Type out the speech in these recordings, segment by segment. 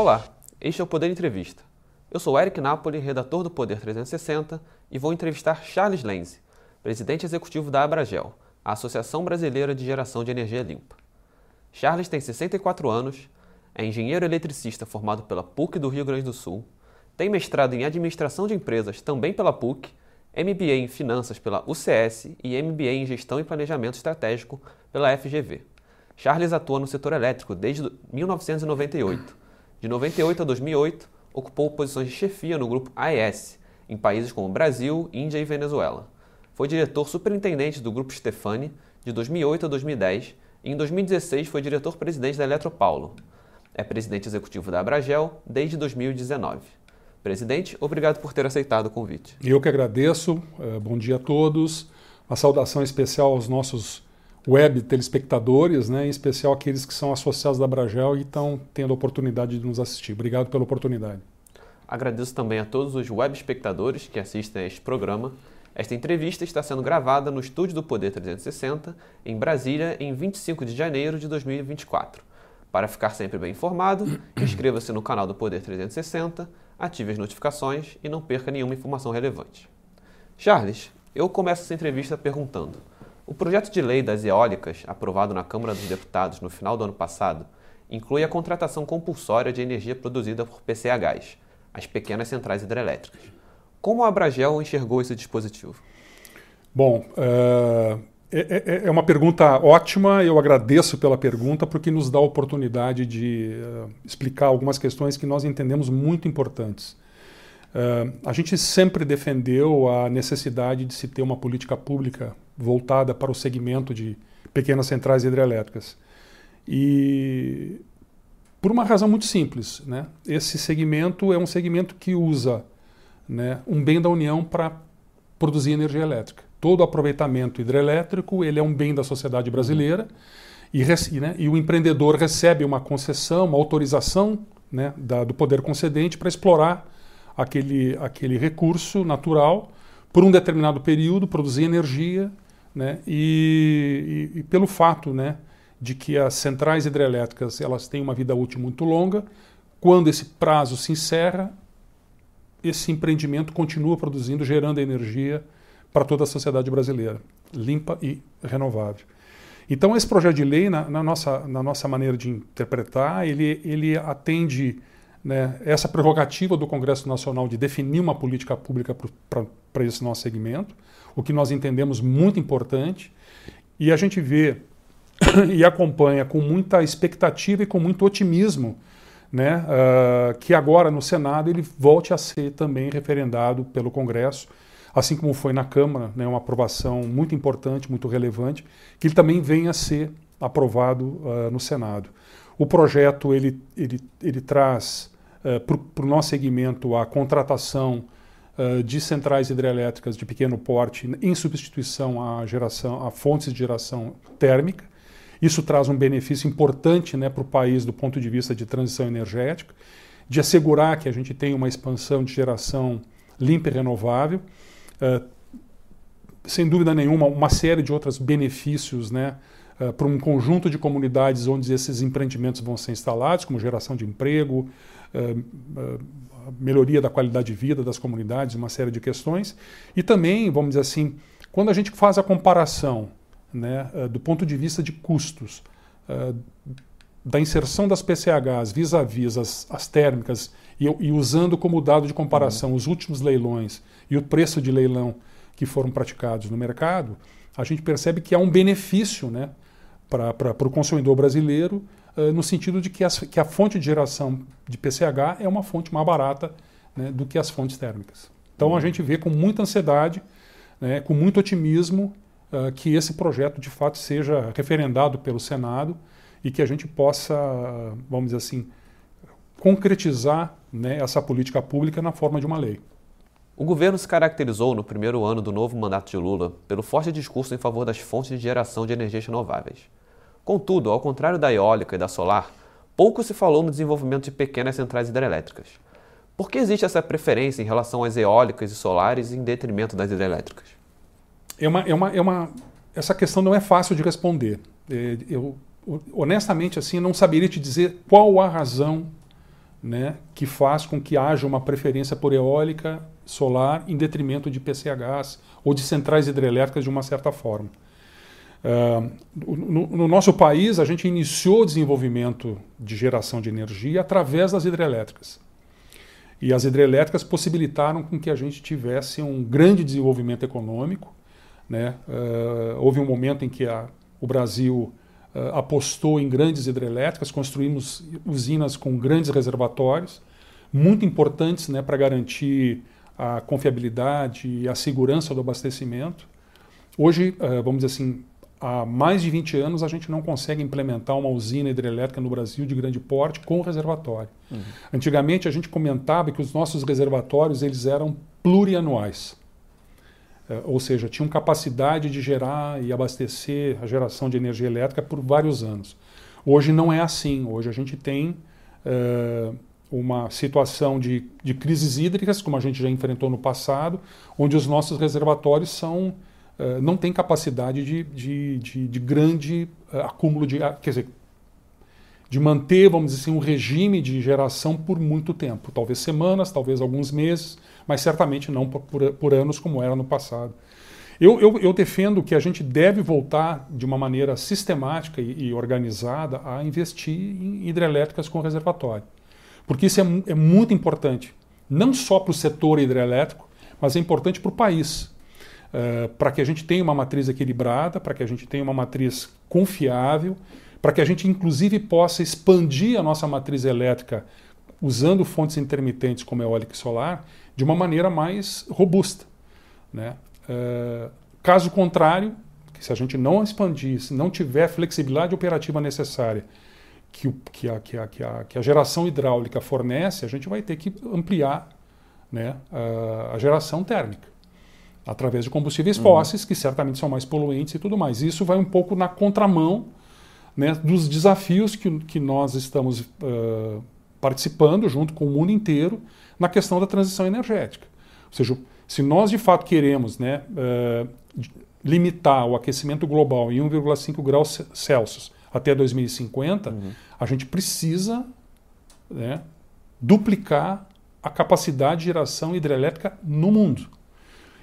Olá, este é o Poder Entrevista. Eu sou Eric Napoli, redator do Poder 360, e vou entrevistar Charles Lenze, presidente executivo da Abragel, a Associação Brasileira de Geração de Energia Limpa. Charles tem 64 anos, é engenheiro eletricista formado pela PUC do Rio Grande do Sul, tem mestrado em Administração de Empresas também pela PUC, MBA em Finanças pela UCS e MBA em Gestão e Planejamento Estratégico pela FGV. Charles atua no setor elétrico desde 1998. De 98 a 2008, ocupou posições de chefia no grupo AES, em países como Brasil, Índia e Venezuela. Foi diretor superintendente do grupo Stefani de 2008 a 2010 e em 2016 foi diretor-presidente da Eletropaulo. É presidente executivo da Abragel desde 2019. Presidente, obrigado por ter aceitado o convite. Eu que agradeço. Eh, bom dia a todos. Uma saudação especial aos nossos web telespectadores, né, em especial aqueles que são associados da Abragel e estão tendo a oportunidade de nos assistir. Obrigado pela oportunidade. Agradeço também a todos os web espectadores que assistem a este programa. Esta entrevista está sendo gravada no estúdio do Poder 360, em Brasília, em 25 de janeiro de 2024. Para ficar sempre bem informado, inscreva-se no canal do Poder 360, ative as notificações e não perca nenhuma informação relevante. Charles, eu começo essa entrevista perguntando: o projeto de lei das eólicas, aprovado na Câmara dos Deputados no final do ano passado, inclui a contratação compulsória de energia produzida por PCHs, as pequenas centrais hidrelétricas. Como a Abragel enxergou esse dispositivo? Bom, uh, é, é, uma pergunta ótima, eu agradeço pela pergunta, porque nos dá a oportunidade de uh, explicar algumas questões que nós entendemos muito importantes. Uh, a gente sempre defendeu a necessidade de se ter uma política pública voltada para o segmento de pequenas centrais hidrelétricas. E por uma razão muito simples, né? Esse segmento é um segmento que usa né, um bem da União para produzir energia elétrica. Todo aproveitamento hidrelétrico ele é um bem da sociedade brasileira e, né, e o empreendedor recebe uma concessão, uma autorização né, da, do poder concedente para explorar aquele, aquele recurso natural por um determinado período, produzir energia né? E, e, e, pelo fato né, de que as centrais hidrelétricas elas têm uma vida útil muito longa, quando esse prazo se encerra, esse empreendimento continua produzindo, gerando energia para toda a sociedade brasileira, limpa e renovável. Então, esse projeto de lei, na, na nossa, na nossa maneira de interpretar, ele, ele atende né, essa prerrogativa do Congresso Nacional de definir uma política pública para esse nosso segmento, o que nós entendemos muito importante, e a gente vê e acompanha com muita expectativa e com muito otimismo né, uh, que agora no Senado ele volte a ser também referendado pelo Congresso, assim como foi na Câmara, né, uma aprovação muito importante, muito relevante, que ele também venha a ser aprovado uh, no Senado. O projeto ele, ele, ele traz uh, para o nosso segmento a contratação uh, de centrais hidrelétricas de pequeno porte em substituição à geração, a fontes de geração térmica. Isso traz um benefício importante né, para o país do ponto de vista de transição energética, de assegurar que a gente tenha uma expansão de geração limpa e renovável. Uh, sem dúvida nenhuma, uma série de outros benefícios né, para um conjunto de comunidades onde esses empreendimentos vão ser instalados, como geração de emprego, melhoria da qualidade de vida das comunidades, uma série de questões. E também, vamos dizer assim, quando a gente faz a comparação né, uh, do ponto de vista de custos da inserção das PCHs vis-à-vis -vis as, as, térmicas e, e, usando como dado de comparação uhum. os últimos leilões e o preço de leilão que foram praticados no mercado, a gente percebe que há um benefício né, para o consumidor brasileiro uh, no sentido de que, as, que, a fonte de geração de PCH é uma fonte mais barata né, do que as fontes térmicas. Então uhum. a gente vê com muita ansiedade, né, com muito otimismo, uh, que esse projeto de fato seja referendado pelo Senado e que a gente possa, vamos dizer assim, concretizar né, essa política pública na forma de uma lei. O governo se caracterizou no primeiro ano do novo mandato de Lula pelo forte discurso em favor das fontes de geração de energias renováveis. Contudo, ao contrário da eólica e da solar, pouco se falou no desenvolvimento de pequenas centrais hidrelétricas. Por que existe essa preferência em relação às eólicas e solares em detrimento das hidrelétricas? É uma, é uma, é uma, essa questão não é fácil de responder. É, eu, honestamente, assim, não saberia te dizer qual a razão né, que faz com que haja uma preferência por eólica solar em detrimento de PCHs ou de centrais hidrelétricas de uma certa forma. No, no, nosso país, a gente iniciou o desenvolvimento de geração de energia através das hidrelétricas. E as hidrelétricas possibilitaram com que a gente tivesse um grande desenvolvimento econômico. Né? Uh, houve um momento em que a, o Brasil uh, apostou em grandes hidrelétricas, construímos usinas com grandes reservatórios, muito importantes né, para garantir a confiabilidade e a segurança do abastecimento. Hoje, uh, vamos dizer assim, há mais de 20 anos a gente não consegue implementar uma usina hidrelétrica no Brasil de grande porte com reservatório. Uhum. Antigamente a gente comentava que os nossos reservatórios eles eram plurianuais. É, ou seja, tinham capacidade de gerar e abastecer a geração de energia elétrica por vários anos. Hoje não é assim. Hoje a gente tem é, uma situação de, de crises hídricas, como a gente já enfrentou no passado, onde os nossos reservatórios são eh, não tem capacidade de, de, de, de grande uh, acúmulo de. Uh, quer dizer, de manter, vamos dizer assim, um regime de geração por muito tempo. Talvez semanas, talvez alguns meses, mas certamente não por, por, por anos como era no passado. Eu, eu, eu, defendo que a gente deve voltar de uma maneira sistemática e, e organizada a investir em hidrelétricas com reservatório. Porque isso é, é muito importante, não só para o setor hidrelétrico, mas é importante para o país. Eh, para que a gente tenha uma matriz equilibrada, para que a gente tenha uma matriz confiável, para que a gente, inclusive, possa expandir a nossa matriz elétrica usando fontes intermitentes como eólica e solar de uma maneira mais robusta. Né? Uh, caso contrário, se a gente não expandir, se não tiver flexibilidade operativa necessária que, que, a, que, a, que, a, que a geração hidráulica fornece, a gente vai ter que ampliar né, a, a geração térmica através de combustíveis uhum. fósseis, que certamente são mais poluentes e tudo mais. Isso vai um pouco na contramão né, dos desafios que, que nós estamos uh, participando junto com o mundo inteiro na questão da transição energética. Ou seja, se nós de fato queremos né, uh, limitar o aquecimento global em 1,5 graus Celsius até 2050, uhum. a gente precisa né, duplicar a capacidade de geração hidrelétrica no mundo.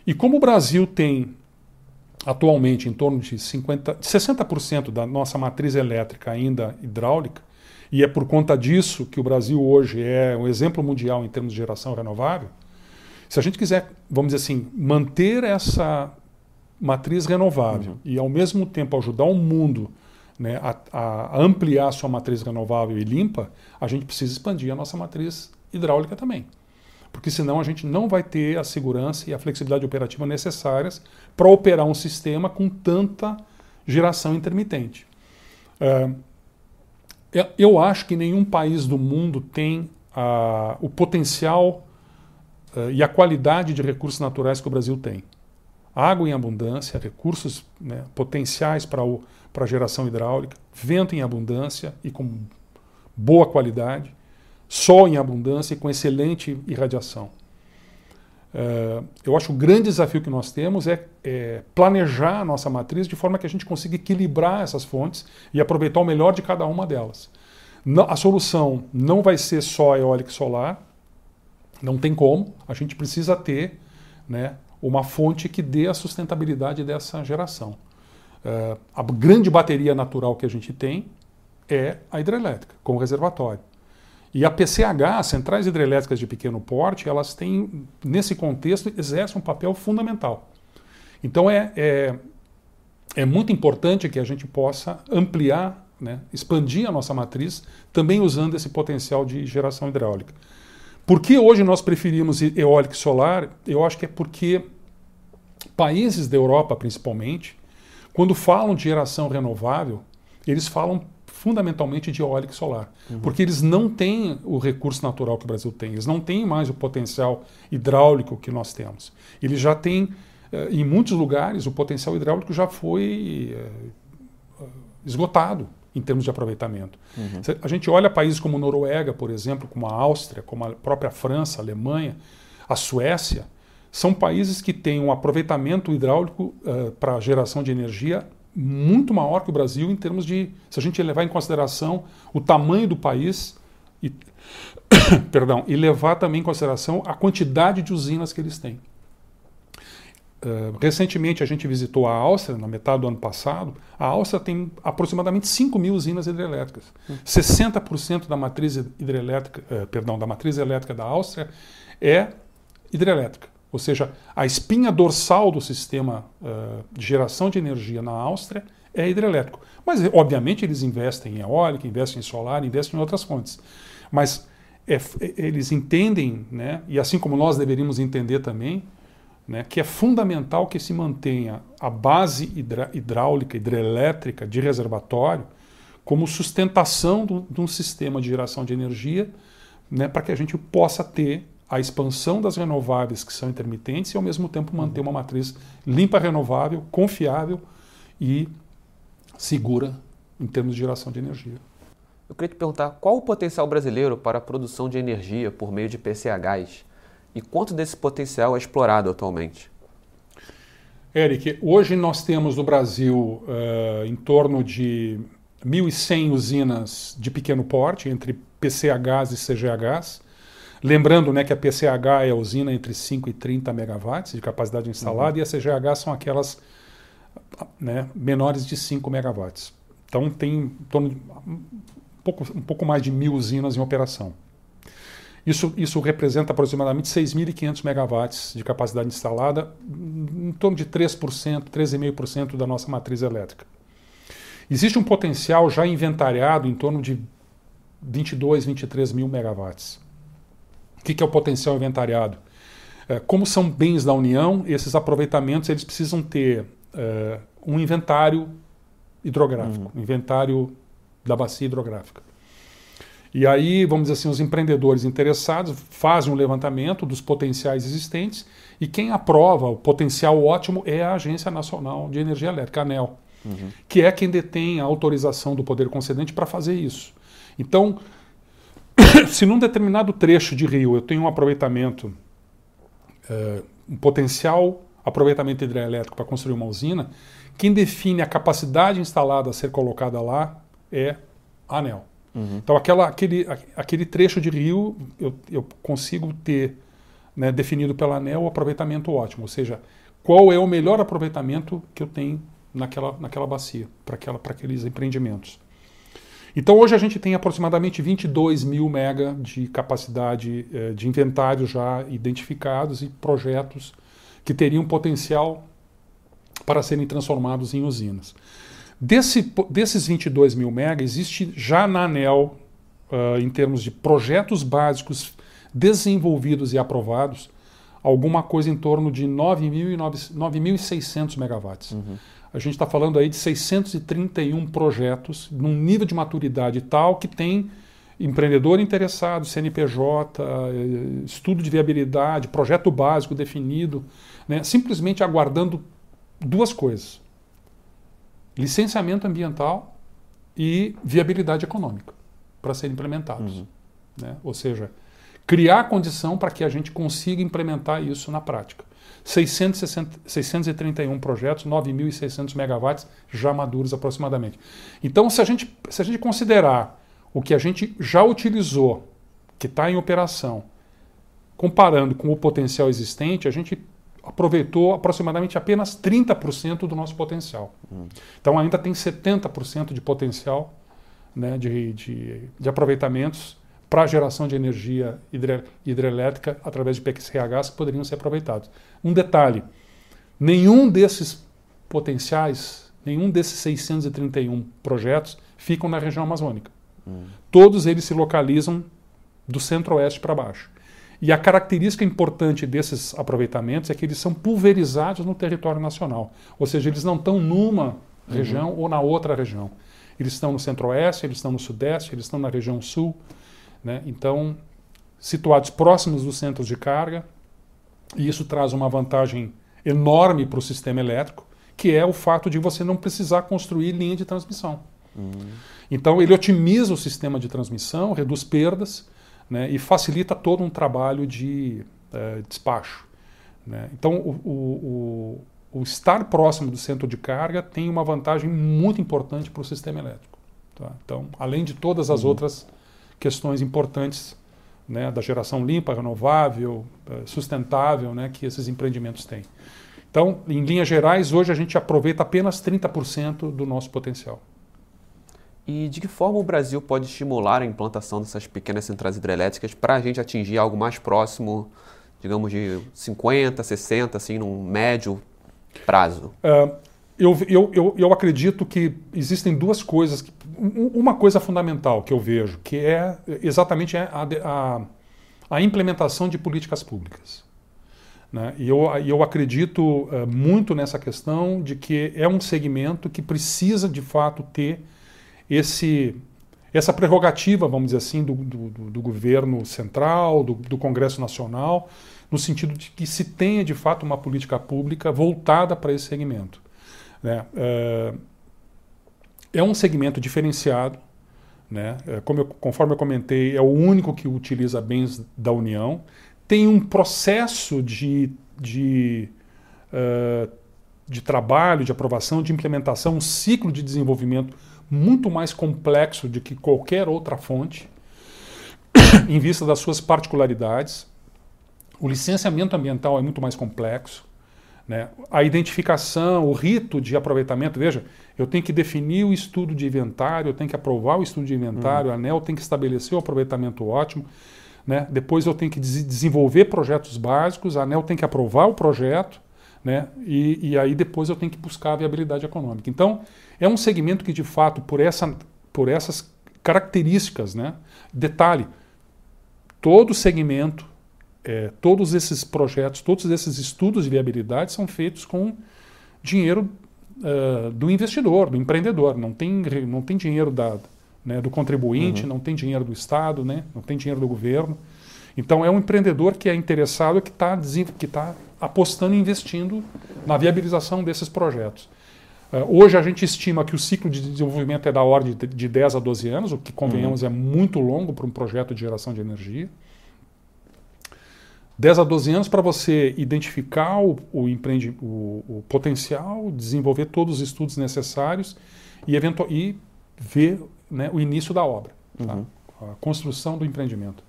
E como o Brasil tem atualmente em torno de 50, 60% da nossa matriz elétrica ainda hidráulica, e é por conta disso que o Brasil hoje é um exemplo mundial em termos de geração renovável, se a gente quiser, vamos dizer assim, manter essa matriz renovável uhum. e ao mesmo tempo ajudar o mundo né, a, a, ampliar a sua matriz renovável e limpa, a gente precisa expandir a nossa matriz hidráulica também porque senão a gente não vai ter a segurança e a flexibilidade operativa necessárias para operar um sistema com tanta geração intermitente. É, eu acho que nenhum país do mundo tem o potencial uh, e a qualidade de recursos naturais que o Brasil tem. Água em abundância, recursos né, potenciais para a geração hidráulica, vento em abundância e com boa qualidade sol em abundância e com excelente irradiação. Uh, eu acho que o grande desafio que nós temos é, é, planejar a nossa matriz de forma que a gente consiga equilibrar essas fontes e aproveitar o melhor de cada uma delas. A solução não vai ser só eólica e solar, não tem como, a gente precisa ter né, uma fonte que dê a sustentabilidade dessa geração. Uh, a grande bateria natural que a gente tem é a hidrelétrica, com o reservatório. E a PCH, centrais hidrelétricas de pequeno porte, elas têm, nesse contexto, exercem um papel fundamental. Então é, é, é muito importante que a gente possa ampliar, né, expandir a nossa matriz, também usando esse potencial de geração hidráulica. Por que hoje nós preferimos eólica e solar? Eu acho que é porque países da Europa, principalmente, quando falam de geração renovável, eles falam fundamentalmente de eólica e solar. Uhum. Porque eles não têm o recurso natural que o Brasil tem, eles não têm mais o potencial hidráulico que nós temos. Eles já têm, eh, em muitos lugares, o potencial hidráulico já foi eh, esgotado em termos de aproveitamento. Uhum. A gente olha países como Noruega, por exemplo, como a Áustria, como a própria França, a Alemanha, a Suécia, são países que têm um aproveitamento hidráulico uh, para geração de energia muito maior que o Brasil em termos de, se a gente levar em consideração o tamanho do país e, perdão, e levar também em consideração a quantidade de usinas que eles têm. Uh, recentemente a gente visitou a Áustria, na metade do ano passado. A Áustria tem aproximadamente 5 mil usinas hidrelétricas. Hum. 60% da matriz hidrelétrica, uh, perdão, da matriz elétrica da Áustria é hidrelétrica. Ou seja, a espinha dorsal do sistema uh, de geração de energia na Áustria é hidrelétrico. Mas, obviamente, eles investem em eólica, investem em solar, investem em outras fontes. Mas é, eles entendem, né, e assim como nós deveríamos entender também, né, que é fundamental que se mantenha a base hidráulica, hidrelétrica de reservatório como sustentação de um sistema de geração de energia né, para que a gente possa ter a expansão das renováveis que são intermitentes e ao mesmo tempo manter uma matriz limpa, renovável, confiável e segura em termos de geração de energia. Eu queria te perguntar qual o potencial brasileiro para a produção de energia por meio de PCHs e quanto desse potencial é explorado atualmente? Eric, hoje nós temos no Brasil uh, em torno de 1.100 usinas de pequeno porte, entre PCHs e CGHs. Lembrando né, que a PCH é a usina entre 5 e 30 megawatts de capacidade instalada uhum. e a CGH são aquelas né, menores de 5 megawatts. Então tem em torno de um pouco, um pouco mais de mil usinas em operação. Isso, isso representa aproximadamente 6.500 megawatts de capacidade instalada, em torno de 3%, 3,5% da nossa matriz elétrica. Existe um potencial já inventariado em torno de 22, 23 mil megawatts. O que, é o potencial inventariado? É, como são bens da União, esses aproveitamentos eles precisam ter uh, um inventário hidrográfico, um inventário da bacia hidrográfica. E aí, vamos dizer assim, os empreendedores interessados fazem um levantamento dos potenciais existentes e quem aprova o potencial ótimo é a Agência Nacional de Energia Elétrica, a ANEL, uhum. que é quem detém a autorização do poder concedente para fazer isso. Então, se num determinado trecho de rio eu tenho um aproveitamento, uh, um potencial aproveitamento hidrelétrico para construir uma usina, quem define a capacidade instalada a ser colocada lá é a ANEL. Uhum. Então, aquela, aquele, aquele trecho de rio, eu, eu consigo ter né, definido pela ANEL o aproveitamento ótimo, ou seja, qual é o melhor aproveitamento que eu tenho naquela, naquela bacia, para aqueles empreendimentos. Então, hoje a gente tem aproximadamente 22 mil mega de capacidade eh, de inventário já identificados e projetos que teriam potencial para serem transformados em usinas. Desse, desses 22 mil mega, existe já na ANEL, uh, em termos de projetos básicos desenvolvidos e aprovados, alguma coisa em torno de 9.600 megawatts. Uhum. A gente está falando aí de 631 projetos num nível de maturidade tal que tem empreendedor interessado, CNPJ, eh, estudo de viabilidade, projeto básico definido, né, simplesmente aguardando duas coisas: licenciamento ambiental e viabilidade econômica para serem implementados. Uhum. Né? Ou seja, criar condição para que a gente consiga implementar isso na prática. 660, 631 projetos, 9.600 megawatts já maduros aproximadamente. Então, se a gente, se a gente considerar o que a gente já utilizou, que está em operação, comparando com o potencial existente, a gente aproveitou aproximadamente apenas 30% do nosso potencial. Hum. Então ainda tem 70% de potencial né, de, de, de aproveitamentos para a geração de energia hidre, hidrelétrica através de PXRHs que poderiam ser aproveitados. Um detalhe: nenhum desses potenciais, nenhum desses 631 projetos ficam na região amazônica. Todos eles se localizam do centro-oeste para baixo. E a característica importante desses aproveitamentos é que eles são pulverizados no território nacional. Ou seja, eles não estão numa região uhum. ou na outra região. Eles estão no centro-oeste, eles estão no sudeste, eles estão na região sul. Né? Então, situados próximos dos centros de carga, e isso traz uma vantagem enorme para o sistema elétrico, que é o fato de você não precisar construir linha de transmissão. Uhum. Então ele otimiza o sistema de transmissão, reduz perdas né, e facilita todo um trabalho de é, despacho. Né? Então o, o, o, o, estar próximo do centro de carga tem uma vantagem muito importante para o sistema elétrico. Tá? Então, além de todas as uhum. outras questões importantes né, da geração limpa, renovável, eh, sustentável né, que esses empreendimentos têm. Então, em linhas gerais, hoje a gente aproveita apenas 30% do nosso potencial. E de que forma o Brasil pode estimular a implantação dessas pequenas centrais hidrelétricas para a gente atingir algo mais próximo, digamos, de 50, 60, assim, num médio prazo? Uh, eu, eu, eu, eu, acredito que existem duas coisas. Uma coisa fundamental que eu vejo, que é exatamente a, a, a implementação de políticas públicas. Né? E eu, eu acredito uh, muito nessa questão de que é um segmento que precisa, de fato, ter esse, essa prerrogativa, vamos dizer assim, do, do, do governo central, do, do, Congresso Nacional, no sentido de que se tenha de fato uma política pública voltada para esse segmento. Né? É, é um segmento diferenciado, né? É, como eu, conforme eu comentei, é o único que utiliza bens da União, tem um processo de, de uh, de trabalho, de aprovação, de implementação, um ciclo de desenvolvimento muito mais complexo do que qualquer outra fonte, em vista das suas particularidades. O licenciamento ambiental é muito mais complexo. Né? A identificação, o rito de aproveitamento, veja, eu tenho que definir o estudo de inventário, eu tenho que aprovar o estudo de inventário, uhum. a ANEL tem que estabelecer o aproveitamento ótimo. Né? Depois eu tenho que des desenvolver projetos básicos, a ANEL tem que aprovar o projeto, né? E, e, aí depois eu tenho que buscar a viabilidade econômica. Então, é um segmento que, de fato, por, essa, por essas características, né? detalhe, todo segmento, é, todos esses projetos, todos esses estudos de viabilidade são feitos com dinheiro uh, do investidor, do empreendedor. Não tem, não tem dinheiro da, né, do contribuinte, uhum. não tem dinheiro do Estado, né, não tem dinheiro do governo. Então, é um empreendedor que é interessado, que está que tá apostando e investindo na viabilização desses projetos. Uh, hoje a gente estima que o ciclo de desenvolvimento é da ordem de, de 10 a 12 anos, o que convenhamos uhum. é muito longo para um projeto de geração de energia. 10 a 12 anos para você identificar o, o, empreende, o, o, potencial, desenvolver todos os estudos necessários e, e ver né, o início da obra, tá? uhum. a construção do empreendimento.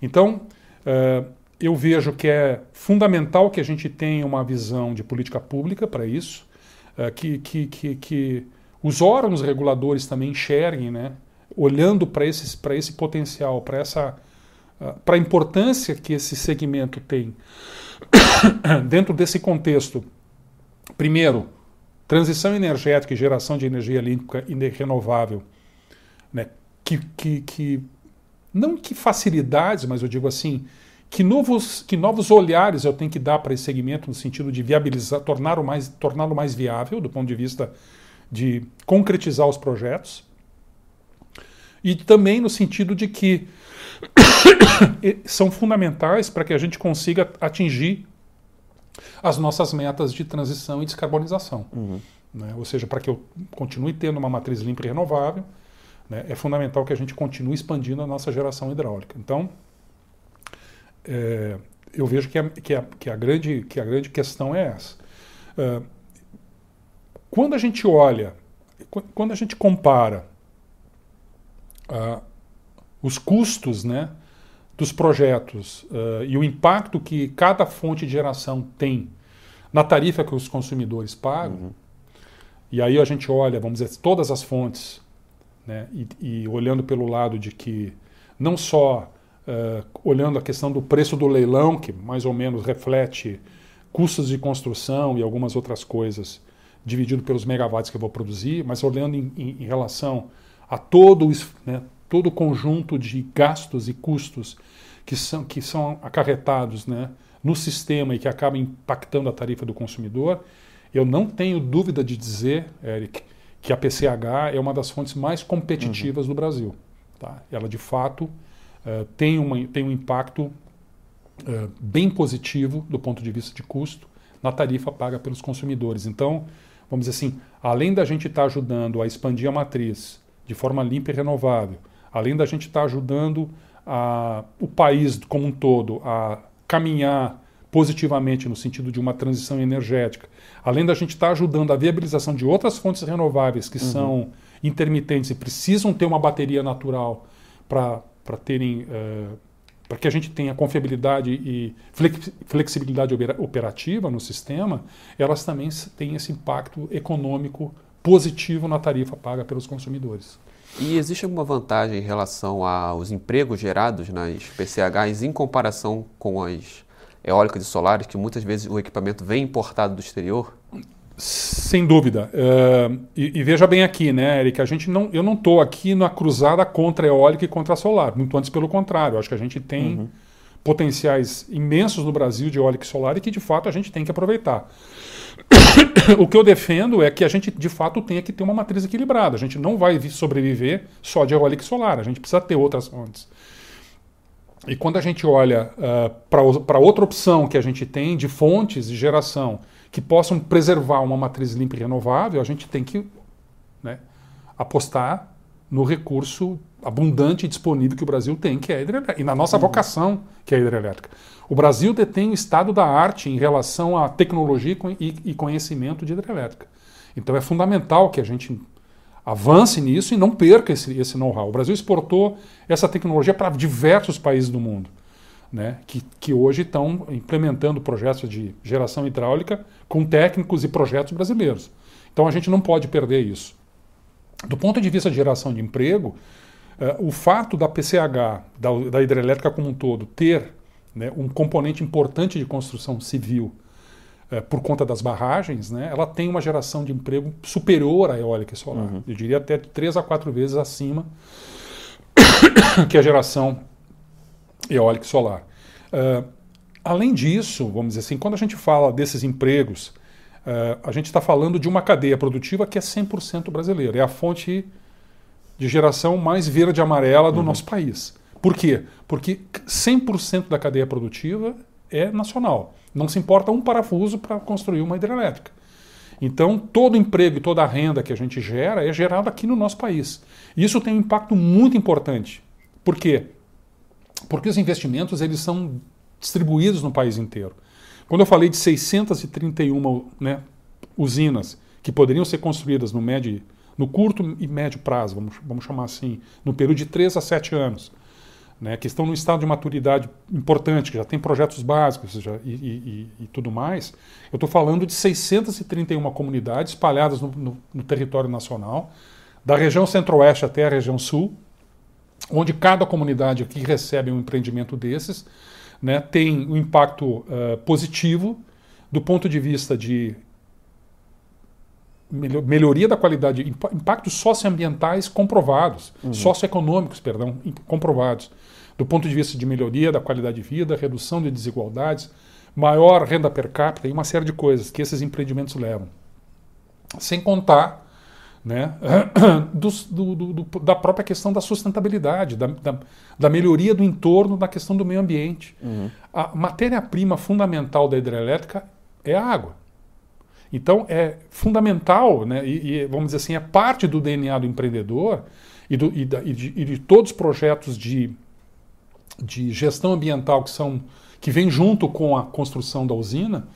Então, uh, eu vejo que é fundamental que a gente tenha uma visão de política pública para isso, uh, que, que, que, que, os órgãos reguladores também enxerguem, né, olhando para esse potencial, para essa para a importância que esse segmento tem dentro desse contexto. Primeiro, transição energética e geração de energia limpa e renovável, né, que, que, que não que facilidades, mas eu digo assim, que novos, que novos olhares eu tenho que dar para esse segmento no sentido de viabilizar, torná-lo mais, torná mais viável do ponto de vista de concretizar os projetos. E também no sentido de que são fundamentais para que a gente consiga atingir as nossas metas de transição e descarbonização. Uhum. Né? Ou seja, para que eu continue tendo uma matriz limpa e renovável, né, é fundamental que a gente continue expandindo a nossa geração hidráulica. Então, é, eu vejo que a, que, a, que, a grande, que a grande questão é essa. Uh, quando a gente olha, quando a gente compara uh, os custos né, dos projetos uh, e o impacto que cada fonte de geração tem na tarifa que os consumidores pagam, uhum. e aí a gente olha, vamos dizer, todas as fontes né? E, e, olhando pelo lado de que não só uh, olhando a questão do preço do leilão, que mais ou menos reflete custos de construção e algumas outras coisas, dividido pelos megawatts que eu vou produzir, mas olhando em, em, em relação a todo, né, todo o conjunto de gastos e custos que são, que são acarretados né, no sistema e que acabam impactando a tarifa do consumidor, eu não tenho dúvida de dizer, Eric, que a PCH é uma das fontes mais competitivas uhum. do Brasil. Tá? Ela, de fato, uh, tem, uma, tem um impacto uh, bem positivo do ponto de vista de custo na tarifa paga pelos consumidores. Então, vamos dizer assim, além da gente estar tá ajudando a expandir a matriz de forma limpa e renovável, além da gente estar tá ajudando a, o país como um todo a caminhar positivamente no sentido de uma transição energética, além da gente estar tá ajudando a viabilização de outras fontes renováveis que uhum. são intermitentes e precisam ter uma bateria natural para terem. Uh, para que a gente tenha confiabilidade e flexibilidade operativa no sistema, elas também têm esse impacto econômico positivo na tarifa paga pelos consumidores. E existe alguma vantagem em relação aos empregos gerados nas PCHs em comparação com as eólicas e solares, que muitas vezes o equipamento vem importado do exterior? Sem dúvida. Uh, e, e, veja bem aqui, né, Eric, a gente não, eu não estou aqui na cruzada contra a eólica e contra a solar, muito antes pelo contrário. Acho que a gente tem uhum. potenciais imensos no Brasil de eólica e solar e que de fato a gente tem que aproveitar. o que eu defendo é que a gente de fato tenha que ter uma matriz equilibrada. A gente não vai sobreviver só de eólica e solar, a gente precisa ter outras fontes. E quando a gente olha uh, para outra opção que a gente tem de fontes de geração que possam preservar uma matriz limpa e renovável, a gente tem que né, apostar no recurso abundante e disponível que o Brasil tem, que é a hidrelétrica, e na nossa vocação, que é a hidrelétrica. O Brasil detém o estado da arte em relação à tecnologia e conhecimento de hidrelétrica. Então é fundamental que a gente avance nisso e não perca esse, esse know-how. O Brasil exportou essa tecnologia para diversos países do mundo né, que, que hoje estão implementando projetos de geração hidráulica com técnicos e projetos brasileiros. Então a gente não pode perder isso. Do ponto de vista de geração de emprego, o fato da PCH, da, da, hidrelétrica como um todo, ter né, um componente importante de construção civil uh, por conta das barragens, né, ela tem uma geração de emprego superior à eólica e solar. Uhum. Eu diria até três a quatro vezes acima que a geração eólica e solar. Uh, além disso, vamos dizer assim, quando a gente fala desses empregos, uh, a gente está falando de uma cadeia produtiva que é 100% brasileira. É a fonte de geração mais verde e amarela do uhum. nosso país. Por quê? Porque 100% da cadeia produtiva é nacional. Não se importa um parafuso para construir uma hidrelétrica. Então, todo emprego e toda a renda que a gente gera é gerada aqui no nosso país. Isso tem um impacto muito importante. Por quê? porque os investimentos eles são distribuídos no país inteiro. Quando eu falei de 631 né, usinas que poderiam ser construídas no, médio, no curto e médio prazo, vamos, vamos chamar assim, no período de 3 a 7 anos, né, que estão no estado de maturidade importante, que já tem projetos básicos já, e, e, e, tudo mais, eu estou falando de 631 comunidades espalhadas no, no, no território nacional, da região centro-oeste até a região sul, onde cada comunidade que recebe um empreendimento desses né, tem um impacto uh, positivo do ponto de vista de melhoria da qualidade, impactos socioambientais comprovados, uhum. socioeconômicos, perdão, comprovados, do ponto de vista de melhoria da qualidade de vida, redução de desigualdades, maior renda per capita e uma série de coisas que esses empreendimentos levam. Sem contar né, do, do, do, da própria questão da sustentabilidade, da, da, da, melhoria do entorno, da questão do meio ambiente. Uhum. A matéria-prima fundamental da hidrelétrica é a água. Então é fundamental, né, e, e, vamos dizer assim, é parte do DNA do empreendedor e, do, e, da, e, de, de, todos os projetos de, de gestão ambiental que são que vem junto com a construção da usina,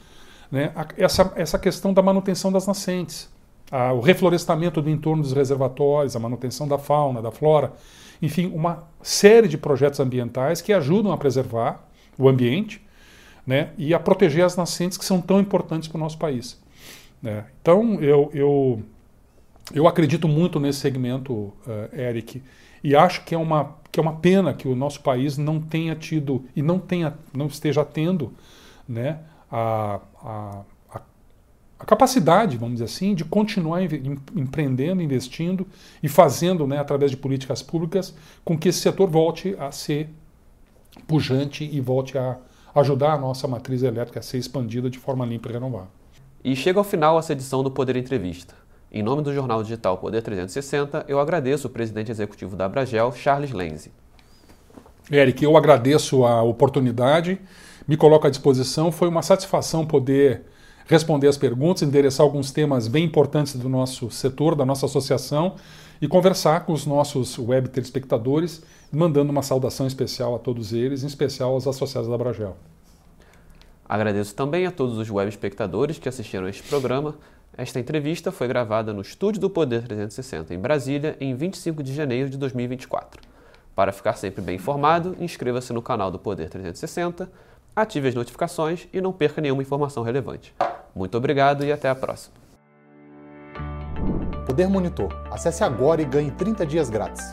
né, essa, essa questão da manutenção das nascentes a, o reflorestamento do entorno dos reservatórios, a manutenção da fauna, da flora, enfim, uma série de projetos ambientais que ajudam a preservar o ambiente né, e a proteger as nascentes que são tão importantes para o nosso país. Né. Então, eu, eu, eu acredito muito nesse segmento, uh, Eric, e acho que é, uma, que é uma pena que o nosso país não tenha tido e não, tenha, não esteja tendo né, a, a a capacidade, vamos dizer assim, de continuar empreendendo, investindo e fazendo, né, através de políticas públicas, com que esse setor volte a ser pujante e volte a ajudar a nossa matriz elétrica a ser expandida de forma limpa e renovável. E chega ao final essa edição do Poder Entrevista. Em nome do jornal digital Poder 360, eu agradeço o presidente executivo da Abragel, Charles Lenze. Eric, eu agradeço a oportunidade, me coloco à disposição. Foi uma satisfação poder responder as perguntas, endereçar alguns temas bem importantes do nosso setor, da nossa associação e conversar com os nossos web telespectadores, mandando uma saudação especial a todos eles, em especial aos associados da Bragel. Agradeço também a todos os web espectadores que assistiram a este programa. Esta entrevista foi gravada no estúdio do Poder 360 em Brasília, em 25 de janeiro de 2024. Para ficar sempre bem informado, inscreva-se no canal do Poder 360, ative as notificações e não perca nenhuma informação relevante. Muito obrigado e até a próxima. Poder Monitor. Acesse agora e ganhe 30 dias grátis.